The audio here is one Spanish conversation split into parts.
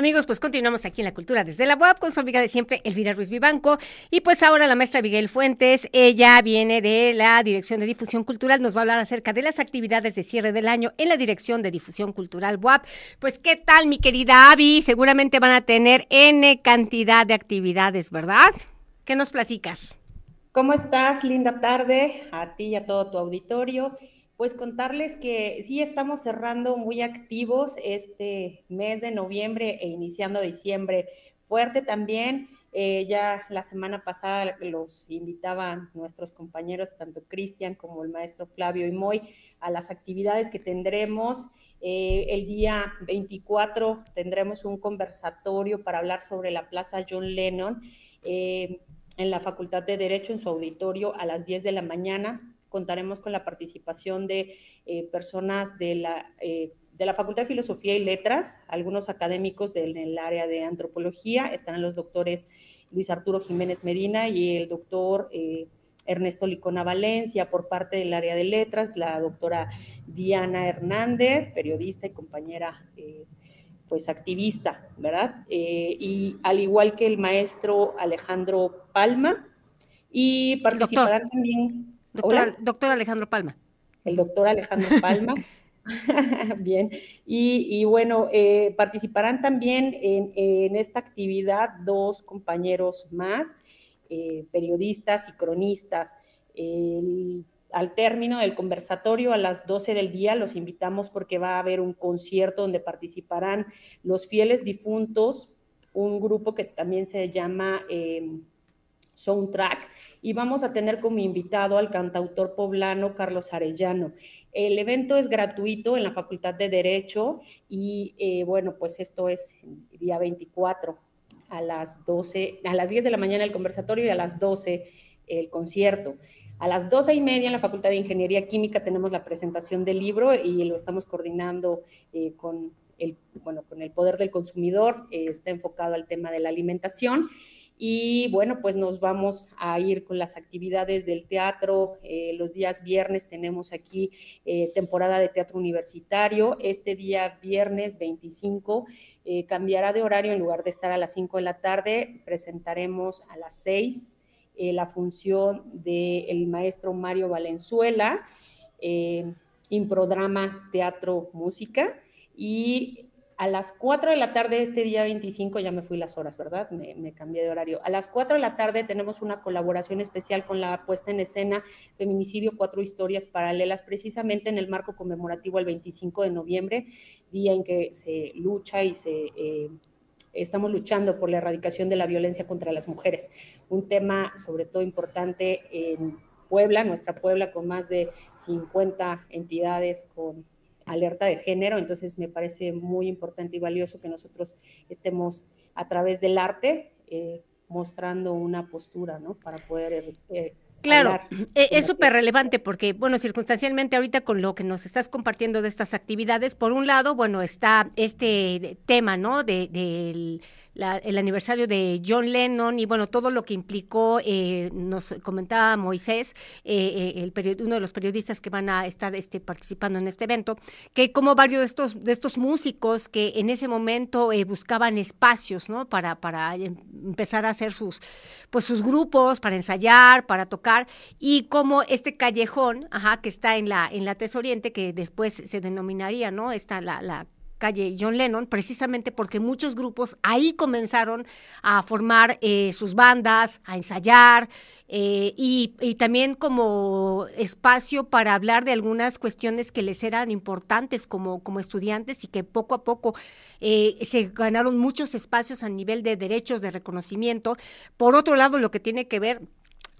Amigos, pues continuamos aquí en la cultura desde la web con su amiga de siempre, Elvira Ruiz Vivanco. Y pues ahora la maestra Miguel Fuentes, ella viene de la Dirección de Difusión Cultural, nos va a hablar acerca de las actividades de cierre del año en la Dirección de Difusión Cultural WAP. Pues, ¿qué tal, mi querida Avi? Seguramente van a tener N cantidad de actividades, ¿verdad? ¿Qué nos platicas? ¿Cómo estás? Linda tarde a ti y a todo tu auditorio pues contarles que sí estamos cerrando muy activos este mes de noviembre e iniciando diciembre fuerte también. Eh, ya la semana pasada los invitaban nuestros compañeros, tanto Cristian como el maestro Flavio y Moy, a las actividades que tendremos. Eh, el día 24 tendremos un conversatorio para hablar sobre la Plaza John Lennon eh, en la Facultad de Derecho en su auditorio a las 10 de la mañana contaremos con la participación de eh, personas de la, eh, de la Facultad de Filosofía y Letras, algunos académicos del, área de antropología, estarán los doctores Luis Arturo Jiménez Medina y el doctor eh, Ernesto Licona Valencia. Por parte del área de letras, la doctora Diana Hernández, periodista y compañera pues activista, ¿verdad? y al igual que el maestro Alejandro Palma, y participarán también Doctor, Alejandro Palma. El doctor Alejandro Palma. Bien, y, bueno, eh, participarán también en, esta actividad dos compañeros más, eh, periodistas y cronistas. al término del conversatorio a las 12 del día los invitamos porque va a haber un concierto donde participarán los fieles difuntos, un grupo que también se llama eh, Soundtrack y vamos a tener como invitado al cantautor poblano Carlos Arellano. El evento es gratuito en la Facultad de Derecho y eh, bueno, pues esto es día 24 a las 12, a las 10 de la mañana el conversatorio y a las 12 el concierto. A las 12 y media en la Facultad de Ingeniería Química tenemos la presentación del libro y lo estamos coordinando eh, con, el, bueno, con el poder del consumidor, eh, está enfocado al tema de la alimentación. Y bueno, pues nos vamos a ir con las actividades del teatro. Eh, los días viernes tenemos aquí eh, temporada de teatro universitario. Este día viernes 25 eh, cambiará de horario en lugar de estar a las 5 de la tarde. Presentaremos a las 6 la función del maestro Mario Valenzuela, improdrama teatro música. Y a las 4 de la tarde este día 25, ya me fui las horas, ¿verdad? Me, cambié de horario. A las 4 de la tarde tenemos una colaboración especial con la puesta en escena Feminicidio, cuatro historias paralelas, precisamente en el marco conmemorativo al 25 de noviembre, día en que se lucha y se... Eh, estamos luchando por la erradicación de la violencia contra las mujeres, un tema sobre todo importante en Puebla, nuestra Puebla con más de 50 entidades con alerta de género, entonces me parece muy importante y valioso que nosotros estemos a través del arte eh, mostrando una postura, ¿no? Para poder... Eh, claro, e, es súper relevante porque, bueno, circunstancialmente ahorita con lo que nos estás compartiendo de estas actividades, por un lado, bueno, está este tema, ¿no? De, del el aniversario de John Lennon y bueno, todo lo que implicó, eh, nos comentaba Moisés, eh, eh, el uno de los periodistas que van a estar este, participando en este evento, que como varios de estos, de estos músicos que en ese momento buscaban espacios, ¿no? Para, para empezar a hacer sus, pues sus grupos, para ensayar, para tocar, y como este callejón, ajá, que está en la, en la Tres Oriente, que después se denominaría, ¿no? Está la, la calle John Lennon, precisamente porque muchos grupos ahí comenzaron a formar eh, sus bandas, a ensayar, eh, y, también como espacio para hablar de algunas cuestiones que les eran importantes como, como estudiantes y que poco a poco eh, se ganaron muchos espacios a nivel de derechos, de reconocimiento. Por otro lado, lo que tiene que ver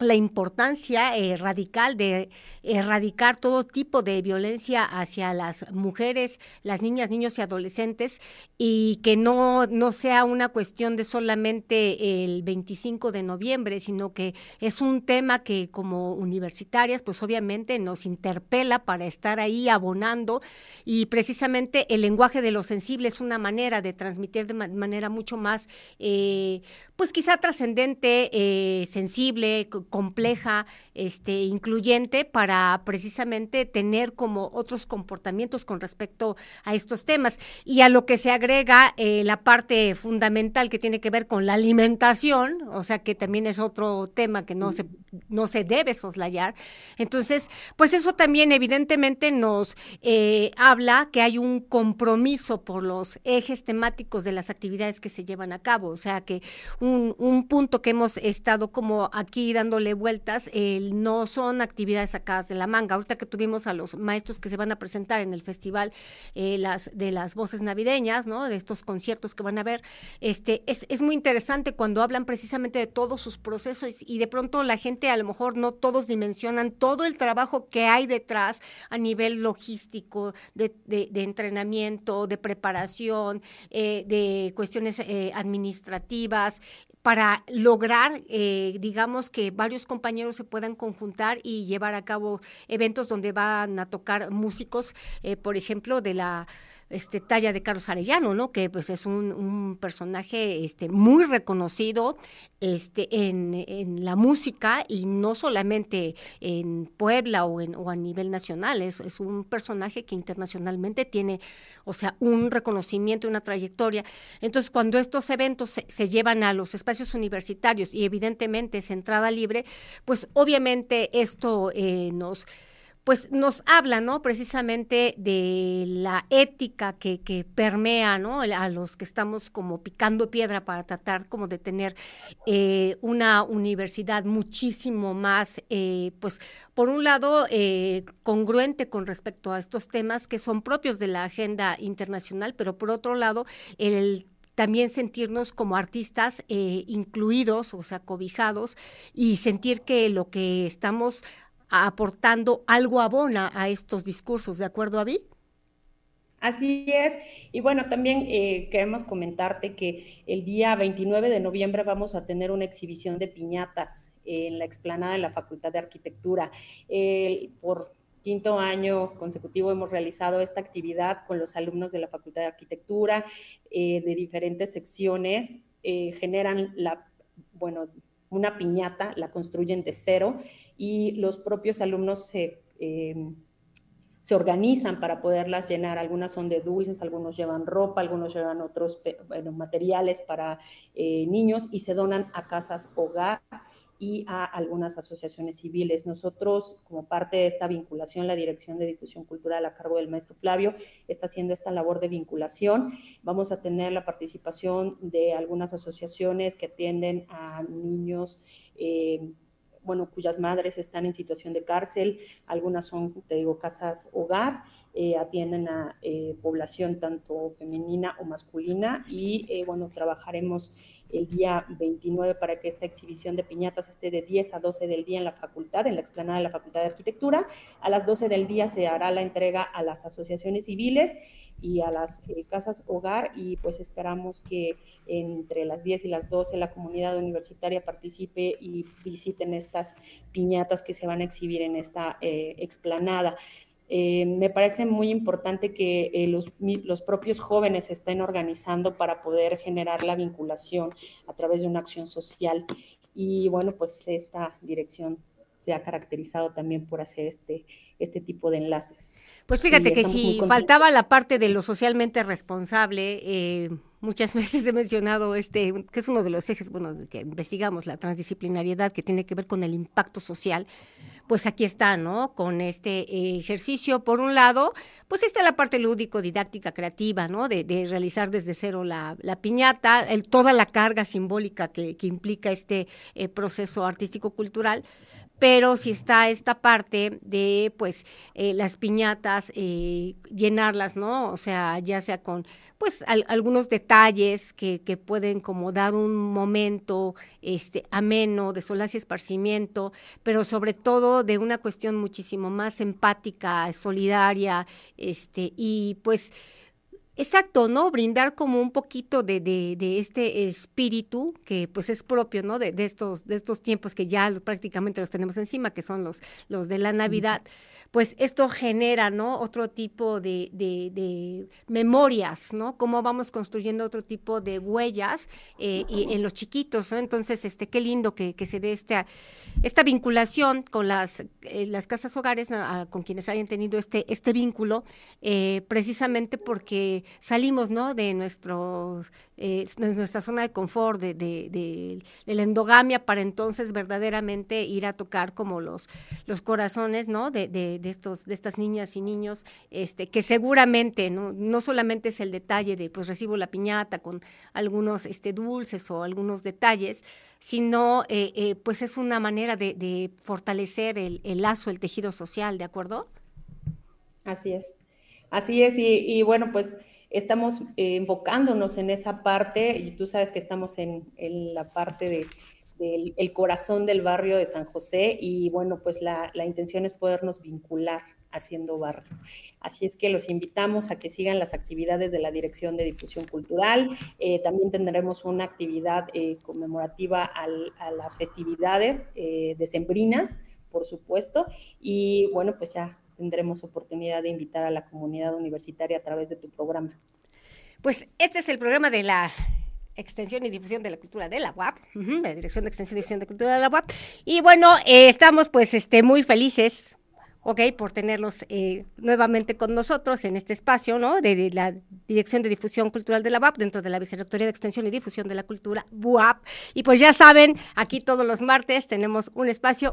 la importancia eh, radical de erradicar todo tipo de violencia hacia las mujeres, las niñas, niños y adolescentes y que no, no sea una cuestión de solamente el 25 de noviembre, sino que es un tema que como universitarias pues obviamente nos interpela para estar ahí abonando y precisamente el lenguaje de lo sensible es una manera de transmitir de manera mucho más eh, pues quizá trascendente, eh, sensible, compleja, este, incluyente, para precisamente tener como otros comportamientos con respecto a estos temas. Y a lo que se agrega eh, la parte fundamental que tiene que ver con la alimentación, o sea que también es otro tema que no se, no se debe soslayar. Entonces, pues eso también evidentemente nos eh, habla que hay un compromiso por los ejes temáticos de las actividades que se llevan a cabo. O sea que un, un punto que hemos estado como aquí dándole vueltas, no son actividades sacadas de la manga. Ahorita que tuvimos a los maestros que se van a presentar en el festival eh, las, de las voces navideñas, ¿no? De estos conciertos que van a ver, este, es, muy interesante cuando hablan precisamente de todos sus procesos y de pronto la gente a lo mejor no todos dimensionan todo el trabajo que hay detrás a nivel logístico, de, entrenamiento, de preparación, eh, de cuestiones eh, administrativas, para lograr, eh, digamos, que varios compañeros se puedan conjuntar y llevar a cabo eventos donde van a tocar músicos, por ejemplo, de la este, talla de Carlos Arellano, ¿no? Que pues es un, un personaje este, muy reconocido este, en, en, la música y no solamente en Puebla o, en, o a nivel nacional, es, es, un personaje que internacionalmente tiene, o sea, un reconocimiento, una trayectoria. Entonces, cuando estos eventos se, se llevan a los espacios universitarios y evidentemente es entrada libre, pues obviamente esto eh, nos pues nos habla, ¿no? Precisamente de la ética que, que, permea, ¿no? A los que estamos como picando piedra para tratar como de tener eh, una universidad muchísimo más, eh, pues, por un lado, eh, congruente con respecto a estos temas que son propios de la agenda internacional, pero por otro lado, el también sentirnos como artistas incluidos, o sea, cobijados, y sentir que lo que estamos aportando algo abona a estos discursos, ¿de acuerdo, Avi? Así es. Y bueno, también eh, queremos comentarte que el día 29 de noviembre vamos a tener una exhibición de piñatas en la explanada de la Facultad de Arquitectura. por quinto año consecutivo hemos realizado esta actividad con los alumnos de la Facultad de Arquitectura eh, de diferentes secciones. Eh, generan la, bueno, una piñata, la construyen de cero y los propios alumnos se, eh, se organizan para poderlas llenar. Algunas son de dulces, algunos llevan ropa, algunos llevan otros materiales para eh, niños y se donan a casas hogar y a algunas asociaciones civiles. Nosotros, como parte de esta vinculación, la Dirección de Difusión Cultural a cargo del maestro Flavio está haciendo esta labor de vinculación. Vamos a tener la participación de algunas asociaciones que atienden a niños. Eh, bueno, cuyas madres están en situación de cárcel, algunas son, te digo, casas hogar, eh, atienden a eh, población tanto femenina o masculina y, bueno, trabajaremos el día 29 para que esta exhibición de piñatas esté de 10 a 12 del día en la facultad, en la explanada de la Facultad de Arquitectura. A las 12 del día se hará la entrega a las asociaciones civiles y a las eh, casas hogar y pues esperamos que entre las 10 y las 12 la comunidad universitaria participe y visiten estas piñatas que se van a exhibir en esta eh, explanada. Eh, me parece muy importante que eh, los, los, propios jóvenes estén organizando para poder generar la vinculación a través de una acción social. Y bueno, pues esta dirección se ha caracterizado también por hacer este, este tipo de enlaces. Pues fíjate que si faltaba la parte de lo socialmente responsable, eh, muchas veces he mencionado este, que es uno de los ejes, bueno, que investigamos, la transdisciplinariedad que tiene que ver con el impacto social pues aquí está, ¿no? Con este ejercicio, por un lado, pues está la parte lúdico, didáctica, creativa, ¿no? De, realizar desde cero la, piñata, el, toda la carga simbólica que, implica este eh, proceso artístico-cultural, pero si está esta parte de, pues, eh, las piñatas, eh, llenarlas, ¿no? O sea, ya sea con, pues, algunos detalles que, que, pueden como dar un momento este, ameno de solaz y esparcimiento, pero sobre todo de una cuestión muchísimo más empática, solidaria, este, y pues Exacto, ¿no? Brindar como un poquito de, de, de, este espíritu que pues es propio, ¿no? De, de, estos, de estos tiempos que ya prácticamente los tenemos encima, que son los, los de la Navidad, pues esto genera, ¿no? Otro tipo de, memorias, ¿no? Cómo vamos construyendo otro tipo de huellas eh, en los chiquitos, ¿no? Entonces, este, qué lindo que, se dé esta, esta vinculación con las, eh, las casas hogares, con quienes hayan tenido este, este vínculo, eh, precisamente porque salimos, ¿no? De nuestro, nuestra zona de confort, de, de, la endogamia, para entonces verdaderamente ir a tocar como los, los corazones, ¿no? De, de, estos, de estas niñas y niños, este, que seguramente ¿no? no solamente es el detalle de pues recibo la piñata con algunos este, dulces o algunos detalles, sino eh, eh, pues es una manera de, fortalecer el, lazo, el tejido social, ¿de acuerdo? Así es, así es, y, bueno, pues estamos eh, enfocándonos en esa parte, y tú sabes que estamos en, en la parte de del corazón del barrio de San José y bueno, pues la, intención es podernos vincular haciendo barrio. Así es que los invitamos a que sigan las actividades de la Dirección de Difusión Cultural. Eh, también tendremos una actividad eh, conmemorativa a las festividades eh, decembrinas, por supuesto. Y bueno, pues ya tendremos oportunidad de invitar a la comunidad universitaria a través de tu programa. Pues este es el programa de la Extensión y Difusión de la Cultura de la UAP, la Dirección de Extensión y Difusión de Cultura de la UAP. Y bueno, eh, estamos pues este, muy felices, ¿ok? Por tenerlos eh, nuevamente con nosotros en este espacio, ¿no? De, la Dirección de Difusión Cultural de la UAP, dentro de la Vicerrectoría de Extensión y Difusión de la Cultura, UAP. Y pues ya saben, aquí todos los martes tenemos un espacio